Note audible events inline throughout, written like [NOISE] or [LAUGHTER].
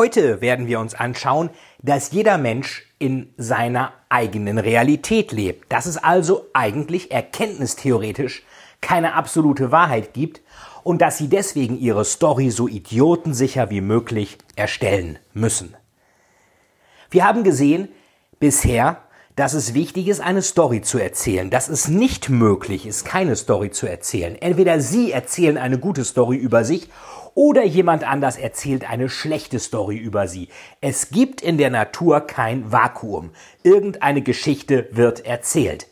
Heute werden wir uns anschauen, dass jeder Mensch in seiner eigenen Realität lebt, dass es also eigentlich erkenntnistheoretisch keine absolute Wahrheit gibt und dass sie deswegen ihre Story so idiotensicher wie möglich erstellen müssen. Wir haben gesehen bisher, dass es wichtig ist, eine Story zu erzählen, dass es nicht möglich ist, keine Story zu erzählen. Entweder Sie erzählen eine gute Story über sich oder jemand anders erzählt eine schlechte Story über Sie. Es gibt in der Natur kein Vakuum. Irgendeine Geschichte wird erzählt.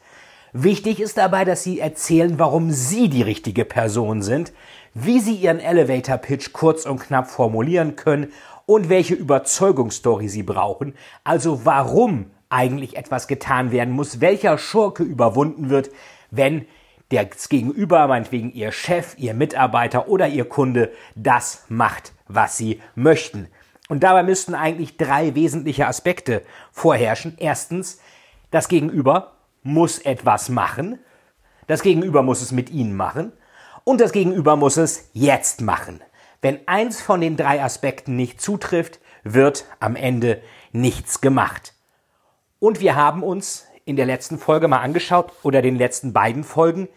Wichtig ist dabei, dass Sie erzählen, warum Sie die richtige Person sind, wie Sie Ihren Elevator Pitch kurz und knapp formulieren können und welche Überzeugungsstory Sie brauchen, also warum eigentlich etwas getan werden muss, welcher Schurke überwunden wird, wenn das Gegenüber, meinetwegen Ihr Chef, Ihr Mitarbeiter oder Ihr Kunde, das macht, was Sie möchten. Und dabei müssten eigentlich drei wesentliche Aspekte vorherrschen. Erstens, das Gegenüber muss etwas machen. Das Gegenüber muss es mit Ihnen machen. Und das Gegenüber muss es jetzt machen. Wenn eins von den drei Aspekten nicht zutrifft, wird am Ende nichts gemacht. Und wir haben uns in der letzten Folge mal angeschaut oder den letzten beiden Folgen,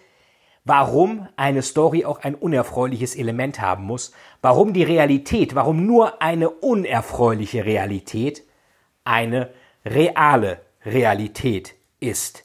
warum eine Story auch ein unerfreuliches Element haben muss, warum die Realität, warum nur eine unerfreuliche Realität eine reale Realität ist.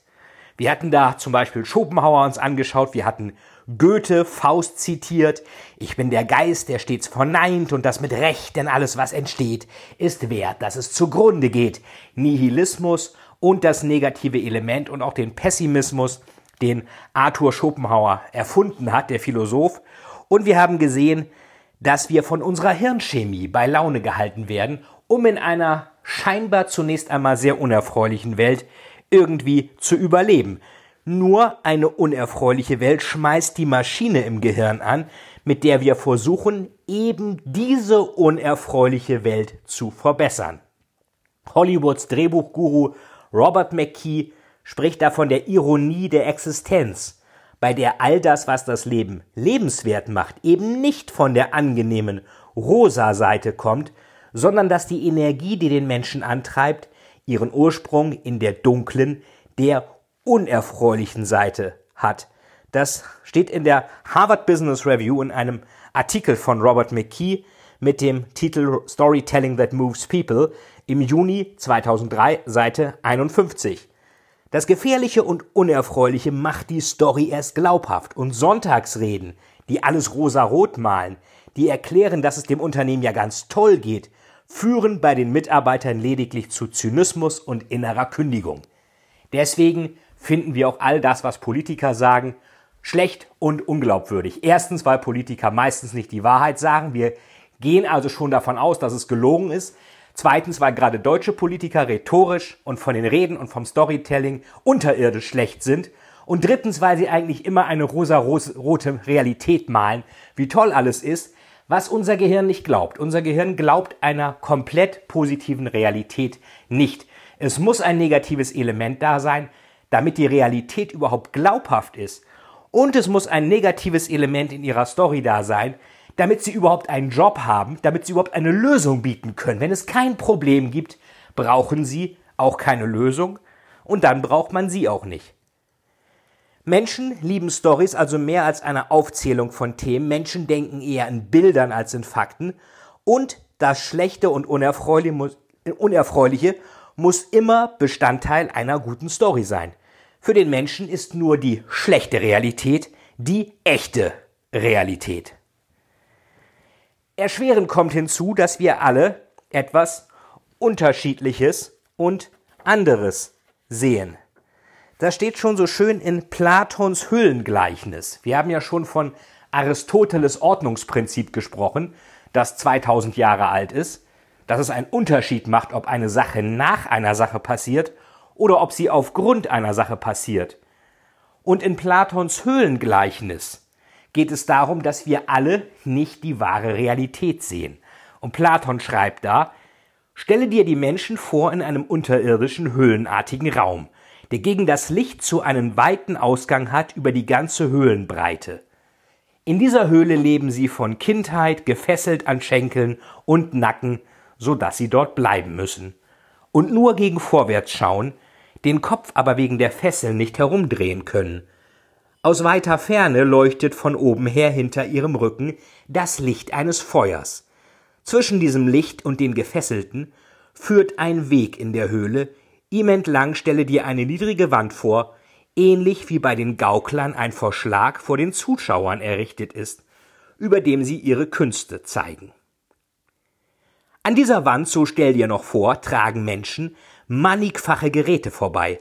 Wir hatten da zum Beispiel Schopenhauer uns angeschaut, wir hatten Goethe, Faust zitiert, ich bin der Geist, der stets verneint und das mit Recht, denn alles, was entsteht, ist wert, dass es zugrunde geht. Nihilismus und das negative Element und auch den Pessimismus, den Arthur Schopenhauer erfunden hat, der Philosoph. Und wir haben gesehen, dass wir von unserer Hirnchemie bei Laune gehalten werden, um in einer scheinbar zunächst einmal sehr unerfreulichen Welt irgendwie zu überleben. Nur eine unerfreuliche Welt schmeißt die Maschine im Gehirn an, mit der wir versuchen, eben diese unerfreuliche Welt zu verbessern. Hollywoods Drehbuchguru Robert McKee spricht da von der Ironie der Existenz, bei der all das, was das Leben lebenswert macht, eben nicht von der angenehmen rosa Seite kommt, sondern dass die Energie, die den Menschen antreibt, ihren Ursprung in der dunklen, der unerfreulichen Seite hat. Das steht in der Harvard Business Review in einem Artikel von Robert McKee mit dem Titel Storytelling that Moves People im Juni 2003, Seite 51. Das Gefährliche und Unerfreuliche macht die Story erst glaubhaft und Sonntagsreden, die alles rosa-rot malen, die erklären, dass es dem Unternehmen ja ganz toll geht, führen bei den Mitarbeitern lediglich zu Zynismus und innerer Kündigung. Deswegen finden wir auch all das, was Politiker sagen, schlecht und unglaubwürdig. Erstens, weil Politiker meistens nicht die Wahrheit sagen. Wir gehen also schon davon aus, dass es gelogen ist. Zweitens, weil gerade deutsche Politiker rhetorisch und von den Reden und vom Storytelling unterirdisch schlecht sind. Und drittens, weil sie eigentlich immer eine rosa-rote Realität malen, wie toll alles ist, was unser Gehirn nicht glaubt. Unser Gehirn glaubt einer komplett positiven Realität nicht. Es muss ein negatives Element da sein, damit die Realität überhaupt glaubhaft ist. Und es muss ein negatives Element in ihrer Story da sein, damit sie überhaupt einen Job haben, damit sie überhaupt eine Lösung bieten können. Wenn es kein Problem gibt, brauchen sie auch keine Lösung und dann braucht man sie auch nicht. Menschen lieben Stories also mehr als eine Aufzählung von Themen. Menschen denken eher in Bildern als in Fakten. Und das Schlechte und Unerfreuliche muss, immer Bestandteil einer guten Story sein. Für den Menschen ist nur die schlechte Realität die echte Realität. Erschwerend kommt hinzu, dass wir alle etwas Unterschiedliches und anderes sehen. Das steht schon so schön in Platons Hüllengleichnis. Wir haben ja schon von Aristoteles Ordnungsprinzip gesprochen, das 2000 Jahre alt ist. dass es einen Unterschied macht, ob eine Sache nach einer Sache passiert oder ob sie aufgrund einer Sache passiert. Und in Platons Höhlengleichnis geht es darum, dass wir alle nicht die wahre Realität sehen. Und Platon schreibt da, stelle dir die Menschen vor in einem unterirdischen, höhlenartigen Raum, der gegen das Licht zu einen weiten Ausgang hat über die ganze Höhlenbreite. In dieser Höhle leben sie von Kindheit gefesselt an Schenkeln und Nacken, so dass sie dort bleiben müssen. Und nur gegen vorwärts schauen, den Kopf aber wegen der Fesseln nicht herumdrehen können. Aus weiter Ferne leuchtet von oben her hinter ihrem Rücken das Licht eines Feuers. Zwischen diesem Licht und den Gefesselten führt ein Weg in der Höhle, ihm entlang stelle dir eine niedrige Wand vor, ähnlich wie bei den Gauklern ein Verschlag vor den Zuschauern errichtet ist, über dem sie ihre Künste zeigen. An dieser Wand, so stell dir noch vor, tragen Menschen mannigfache Geräte vorbei,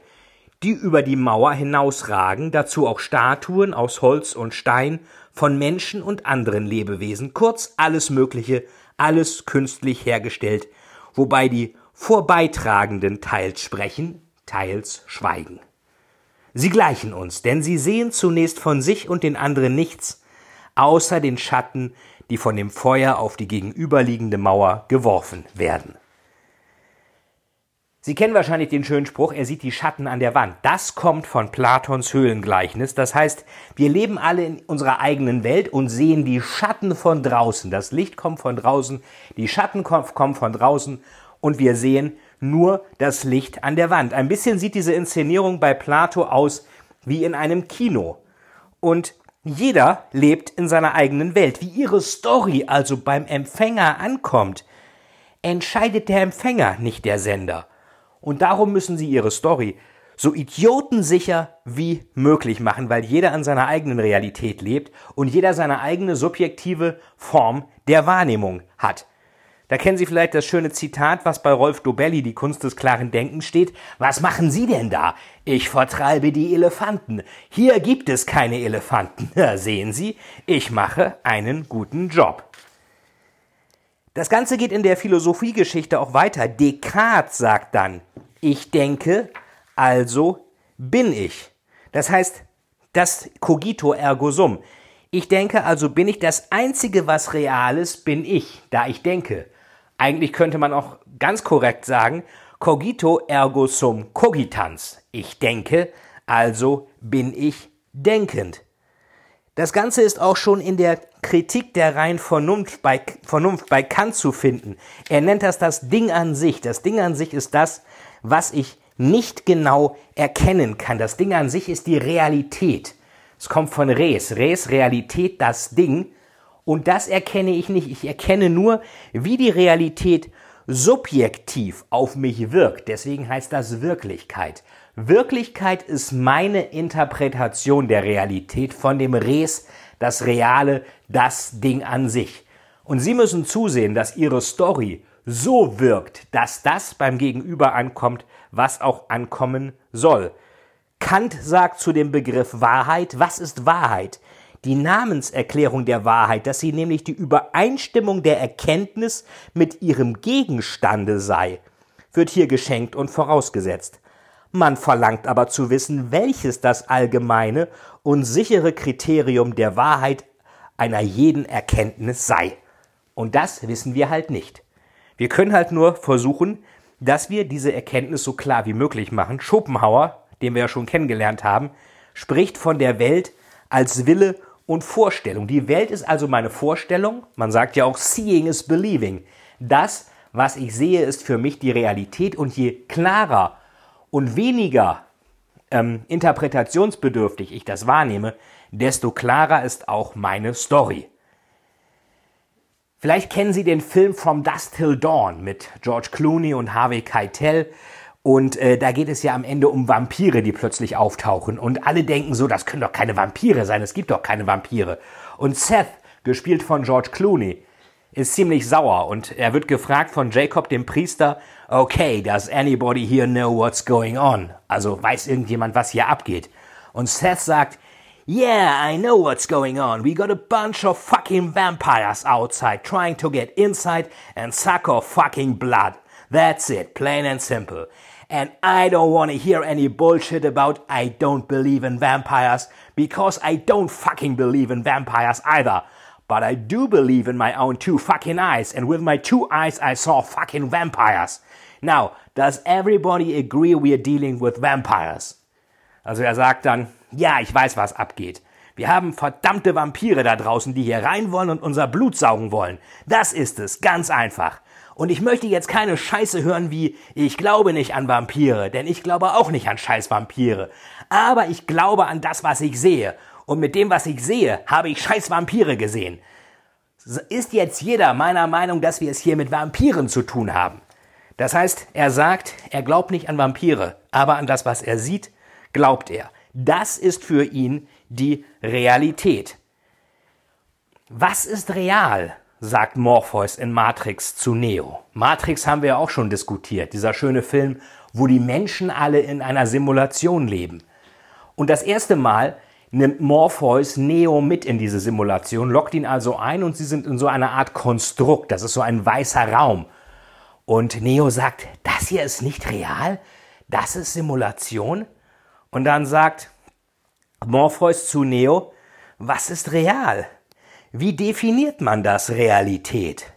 die über die Mauer hinausragen, dazu auch Statuen aus Holz und Stein von Menschen und anderen Lebewesen, kurz alles Mögliche, alles künstlich hergestellt, wobei die Vorbeitragenden teils sprechen, teils schweigen. Sie gleichen uns, denn sie sehen zunächst von sich und den anderen nichts, außer den Schatten, die von dem Feuer auf die gegenüberliegende Mauer geworfen werden. Sie kennen wahrscheinlich den schönen Spruch, er sieht die Schatten an der Wand. Das kommt von Platons Höhlengleichnis. Das heißt, wir leben alle in unserer eigenen Welt und sehen die Schatten von draußen. Das Licht kommt von draußen, die Schatten kommen von draußen und wir sehen nur das Licht an der Wand. Ein bisschen sieht diese Inszenierung bei Plato aus wie in einem Kino. Und jeder lebt in seiner eigenen Welt. Wie ihre Story also beim Empfänger ankommt, entscheidet der Empfänger, nicht der Sender. Und darum müssen sie ihre Story so idiotensicher wie möglich machen, weil jeder an seiner eigenen Realität lebt und jeder seine eigene subjektive Form der Wahrnehmung hat. Da kennen Sie vielleicht das schöne Zitat, was bei Rolf Dobelli, die Kunst des klaren Denkens steht. Was machen Sie denn da? Ich vertreibe die Elefanten. Hier gibt es keine Elefanten. [LAUGHS] Sehen Sie, ich mache einen guten Job. Das Ganze geht in der Philosophiegeschichte auch weiter. Descartes sagt dann, ich denke, also bin ich. Das heißt, das cogito ergo sum. Ich denke, also bin ich. Das Einzige, was real ist, bin ich, da ich denke. Eigentlich könnte man auch ganz korrekt sagen, cogito ergo sum cogitans. Ich denke, also bin ich denkend. Das Ganze ist auch schon in der Kritik der reinen Vernunft bei, Vernunft bei Kant zu finden. Er nennt das das Ding an sich. Das Ding an sich ist das, was ich nicht genau erkennen kann. Das Ding an sich ist die Realität. Es kommt von Res. Res, Realität, das Ding. Und das erkenne ich nicht. Ich erkenne nur, wie die Realität subjektiv auf mich wirkt. Deswegen heißt das Wirklichkeit. Wirklichkeit ist meine Interpretation der Realität von dem Res, das Reale, das Ding an sich. Und Sie müssen zusehen, dass Ihre Story so wirkt, dass das beim Gegenüber ankommt, was auch ankommen soll. Kant sagt zu dem Begriff Wahrheit, was ist Wahrheit? die Namenserklärung der Wahrheit, dass sie nämlich die Übereinstimmung der Erkenntnis mit ihrem Gegenstande sei, wird hier geschenkt und vorausgesetzt. Man verlangt aber zu wissen, welches das allgemeine und sichere Kriterium der Wahrheit einer jeden Erkenntnis sei. Und das wissen wir halt nicht. Wir können halt nur versuchen, dass wir diese Erkenntnis so klar wie möglich machen. Schopenhauer, den wir ja schon kennengelernt haben, spricht von der Welt als Wille und Vorstellung. Die Welt ist also meine Vorstellung. Man sagt ja auch, seeing is believing. Das, was ich sehe, ist für mich die Realität. Und je klarer und weniger ähm, interpretationsbedürftig ich das wahrnehme, desto klarer ist auch meine Story. Vielleicht kennen Sie den Film From Dust Till Dawn mit George Clooney und Harvey Keitel. Und äh, da geht es ja am Ende um Vampire, die plötzlich auftauchen. Und alle denken so, das können doch keine Vampire sein, es gibt doch keine Vampire. Und Seth, gespielt von George Clooney, ist ziemlich sauer und er wird gefragt von Jacob, dem Priester, okay, does anybody here know what's going on? Also weiß irgendjemand, was hier abgeht? Und Seth sagt, Yeah, I know what's going on. We got a bunch of fucking vampires outside trying to get inside and suck our fucking blood. That's it, plain and simple. And I don't want to hear any bullshit about I don't believe in vampires because I don't fucking believe in vampires either. But I do believe in my own two fucking eyes and with my two eyes I saw fucking vampires. Now, does everybody agree we are dealing with vampires? Also er sagt dann, ja, ich weiß, was abgeht. Wir haben verdammte Vampire da draußen, die hier rein wollen und unser Blut saugen wollen. Das ist es, ganz einfach. Und ich möchte jetzt keine Scheiße hören wie, ich glaube nicht an Vampire, denn ich glaube auch nicht an scheiß Vampire. Aber ich glaube an das, was ich sehe. Und mit dem, was ich sehe, habe ich scheiß Vampire gesehen. Ist jetzt jeder meiner Meinung, dass wir es hier mit Vampiren zu tun haben? Das heißt, er sagt, er glaubt nicht an Vampire, aber an das, was er sieht, glaubt er. Das ist für ihn die Realität. Was ist real? sagt Morpheus in Matrix zu Neo. Matrix haben wir ja auch schon diskutiert, dieser schöne Film, wo die Menschen alle in einer Simulation leben. Und das erste Mal nimmt Morpheus Neo mit in diese Simulation, lockt ihn also ein und sie sind in so einer Art Konstrukt, das ist so ein weißer Raum. Und Neo sagt, das hier ist nicht real, das ist Simulation. Und dann sagt Morpheus zu Neo, was ist real? Wie definiert man das Realität?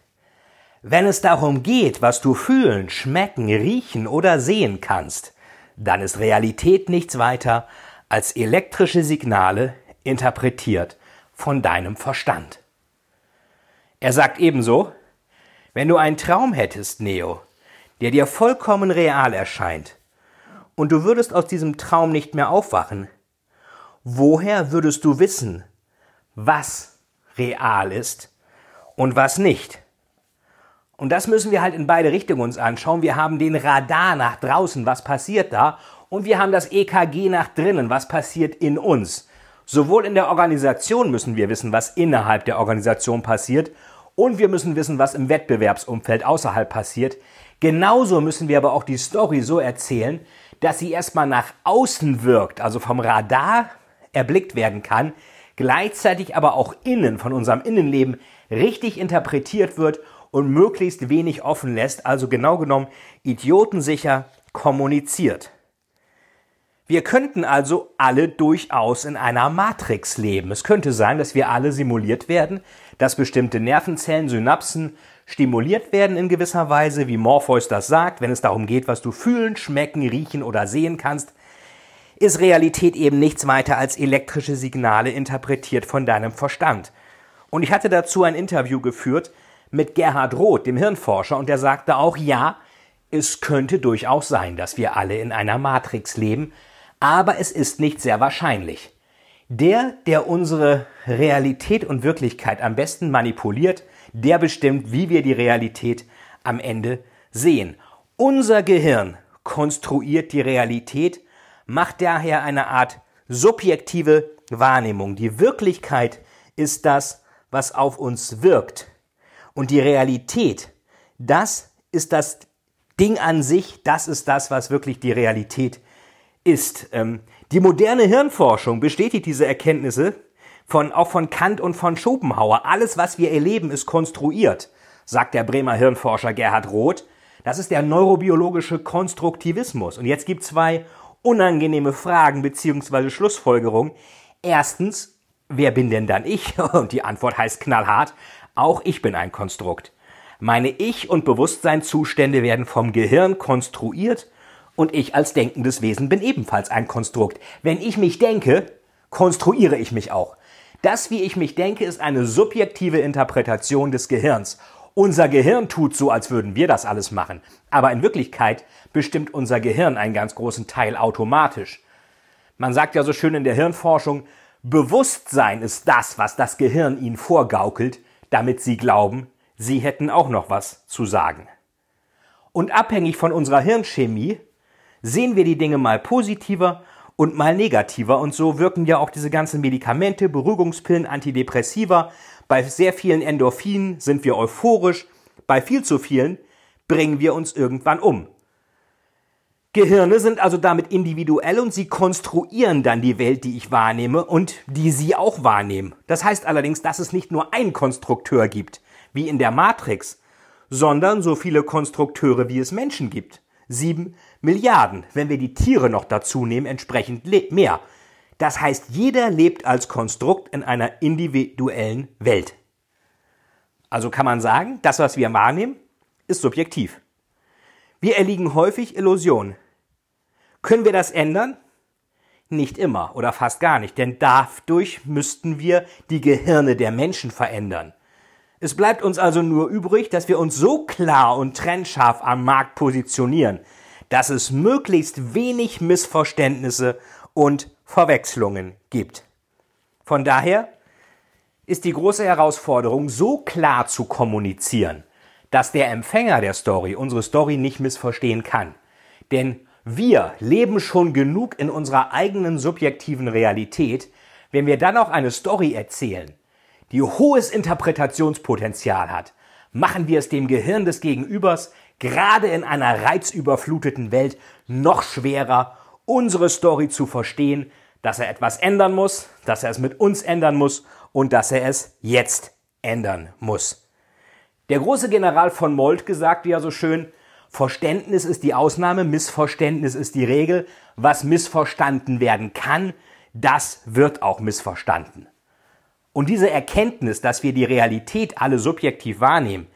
Wenn es darum geht, was du fühlen, schmecken, riechen oder sehen kannst, dann ist Realität nichts weiter als elektrische Signale interpretiert von deinem Verstand. Er sagt ebenso, wenn du einen Traum hättest, Neo, der dir vollkommen real erscheint, und du würdest aus diesem Traum nicht mehr aufwachen, woher würdest du wissen, was real ist und was nicht. Und das müssen wir halt in beide Richtungen uns anschauen. Wir haben den Radar nach draußen, was passiert da, und wir haben das EKG nach drinnen, was passiert in uns. Sowohl in der Organisation müssen wir wissen, was innerhalb der Organisation passiert, und wir müssen wissen, was im Wettbewerbsumfeld außerhalb passiert. Genauso müssen wir aber auch die Story so erzählen, dass sie erstmal nach außen wirkt, also vom Radar erblickt werden kann, gleichzeitig aber auch innen von unserem Innenleben richtig interpretiert wird und möglichst wenig offen lässt, also genau genommen idiotensicher kommuniziert. Wir könnten also alle durchaus in einer Matrix leben. Es könnte sein, dass wir alle simuliert werden, dass bestimmte Nervenzellen, Synapsen stimuliert werden in gewisser Weise, wie Morpheus das sagt, wenn es darum geht, was du fühlen, schmecken, riechen oder sehen kannst, ist Realität eben nichts weiter als elektrische Signale interpretiert von deinem Verstand. Und ich hatte dazu ein Interview geführt mit Gerhard Roth, dem Hirnforscher, und der sagte auch, ja, es könnte durchaus sein, dass wir alle in einer Matrix leben, aber es ist nicht sehr wahrscheinlich. Der, der unsere Realität und Wirklichkeit am besten manipuliert, der bestimmt, wie wir die Realität am Ende sehen. Unser Gehirn konstruiert die Realität macht daher eine Art subjektive Wahrnehmung. Die Wirklichkeit ist das, was auf uns wirkt. Und die Realität, das ist das Ding an sich, das ist das, was wirklich die Realität ist. Ähm, die moderne Hirnforschung bestätigt diese Erkenntnisse von, auch von Kant und von Schopenhauer. Alles, was wir erleben, ist konstruiert, sagt der Bremer Hirnforscher Gerhard Roth. Das ist der neurobiologische Konstruktivismus. Und jetzt gibt es zwei unangenehme Fragen bzw. Schlussfolgerungen. Erstens, wer bin denn dann ich? [LAUGHS] Und die Antwort heißt knallhart, auch ich bin ein Konstrukt. Meine Ich- und Bewusstseinszustände werden vom Gehirn konstruiert und ich als denkendes Wesen bin ebenfalls ein Konstrukt. Wenn ich mich denke, konstruiere ich mich auch. Das, wie ich mich denke, ist eine subjektive Interpretation des Gehirns. Unser Gehirn tut so, als würden wir das alles machen. Aber in Wirklichkeit bestimmt unser Gehirn einen ganz großen Teil automatisch. Man sagt ja so schön in der Hirnforschung, Bewusstsein ist das, was das Gehirn ihnen vorgaukelt, damit sie glauben, sie hätten auch noch was zu sagen. Und abhängig von unserer Hirnchemie sehen wir die Dinge mal positiver und mal negativer und so wirken ja auch diese ganzen Medikamente, Beruhigungspillen, Antidepressiva. Bei sehr vielen Endorphinen sind wir euphorisch, bei viel zu vielen bringen wir uns irgendwann um. Gehirne sind also damit individuell und sie konstruieren dann die Welt, die ich wahrnehme und die Sie auch wahrnehmen. Das heißt allerdings, dass es nicht nur einen Konstrukteur gibt, wie in der Matrix, sondern so viele Konstrukteure, wie es Menschen gibt. Sieben Milliarden, wenn wir die Tiere noch dazu nehmen, entsprechend mehr. Das heißt, jeder lebt als Konstrukt in einer individuellen Welt. Also kann man sagen, das, was wir wahrnehmen, ist subjektiv. Wir erliegen häufig Illusionen. Können wir das ändern? Nicht immer oder fast gar nicht, denn dadurch müssten wir die Gehirne der Menschen verändern. Es bleibt uns also nur übrig, dass wir uns so klar und trennscharf am Markt positionieren, dass es möglichst wenig Missverständnisse und Verwechslungen gibt. Von daher ist die große Herausforderung, so klar zu kommunizieren, dass der Empfänger der Story unsere Story nicht missverstehen kann. Denn wir leben schon genug in unserer eigenen subjektiven Realität, wenn wir dann auch eine Story erzählen, die hohes Interpretationspotenzial hat, machen wir es dem Gehirn des Gegenübers gerade in einer reizüberfluteten Welt noch schwerer, unsere Story zu verstehen, dass er etwas ändern muss, dass er es mit uns ändern muss und dass er es jetzt ändern muss. Der große General von Moltke sagte ja so schön, Verständnis ist die Ausnahme, Missverständnis ist die Regel. Was missverstanden werden kann, das wird auch missverstanden. Und diese Erkenntnis, dass wir die Realität alle subjektiv wahrnehmen,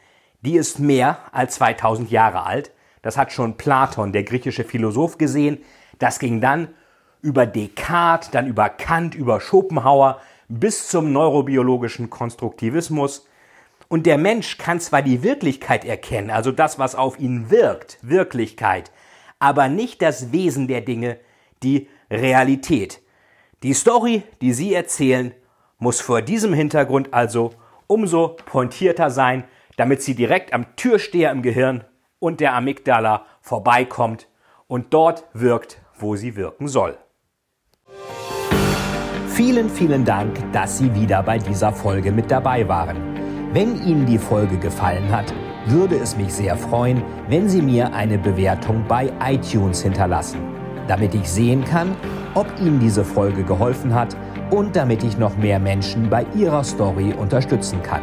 die ist mehr als 2000 Jahre alt. Das hat schon Platon, der griechische Philosoph, gesehen. Das ging dann über Descartes, dann über Kant, über Schopenhauer bis zum neurobiologischen Konstruktivismus. Und der Mensch kann zwar die Wirklichkeit erkennen, also das, was auf ihn wirkt, Wirklichkeit, aber nicht das Wesen der Dinge, die Realität. Die Story, die Sie erzählen, muss vor diesem Hintergrund also umso pointierter sein, damit sie direkt am Türsteher im Gehirn und der Amygdala vorbeikommt und dort wirkt, wo sie wirken soll. Vielen, vielen Dank, dass Sie wieder bei dieser Folge mit dabei waren. Wenn Ihnen die Folge gefallen hat, würde es mich sehr freuen, wenn Sie mir eine Bewertung bei iTunes hinterlassen, damit ich sehen kann, ob Ihnen diese Folge geholfen hat und damit ich noch mehr Menschen bei ihrer Story unterstützen kann.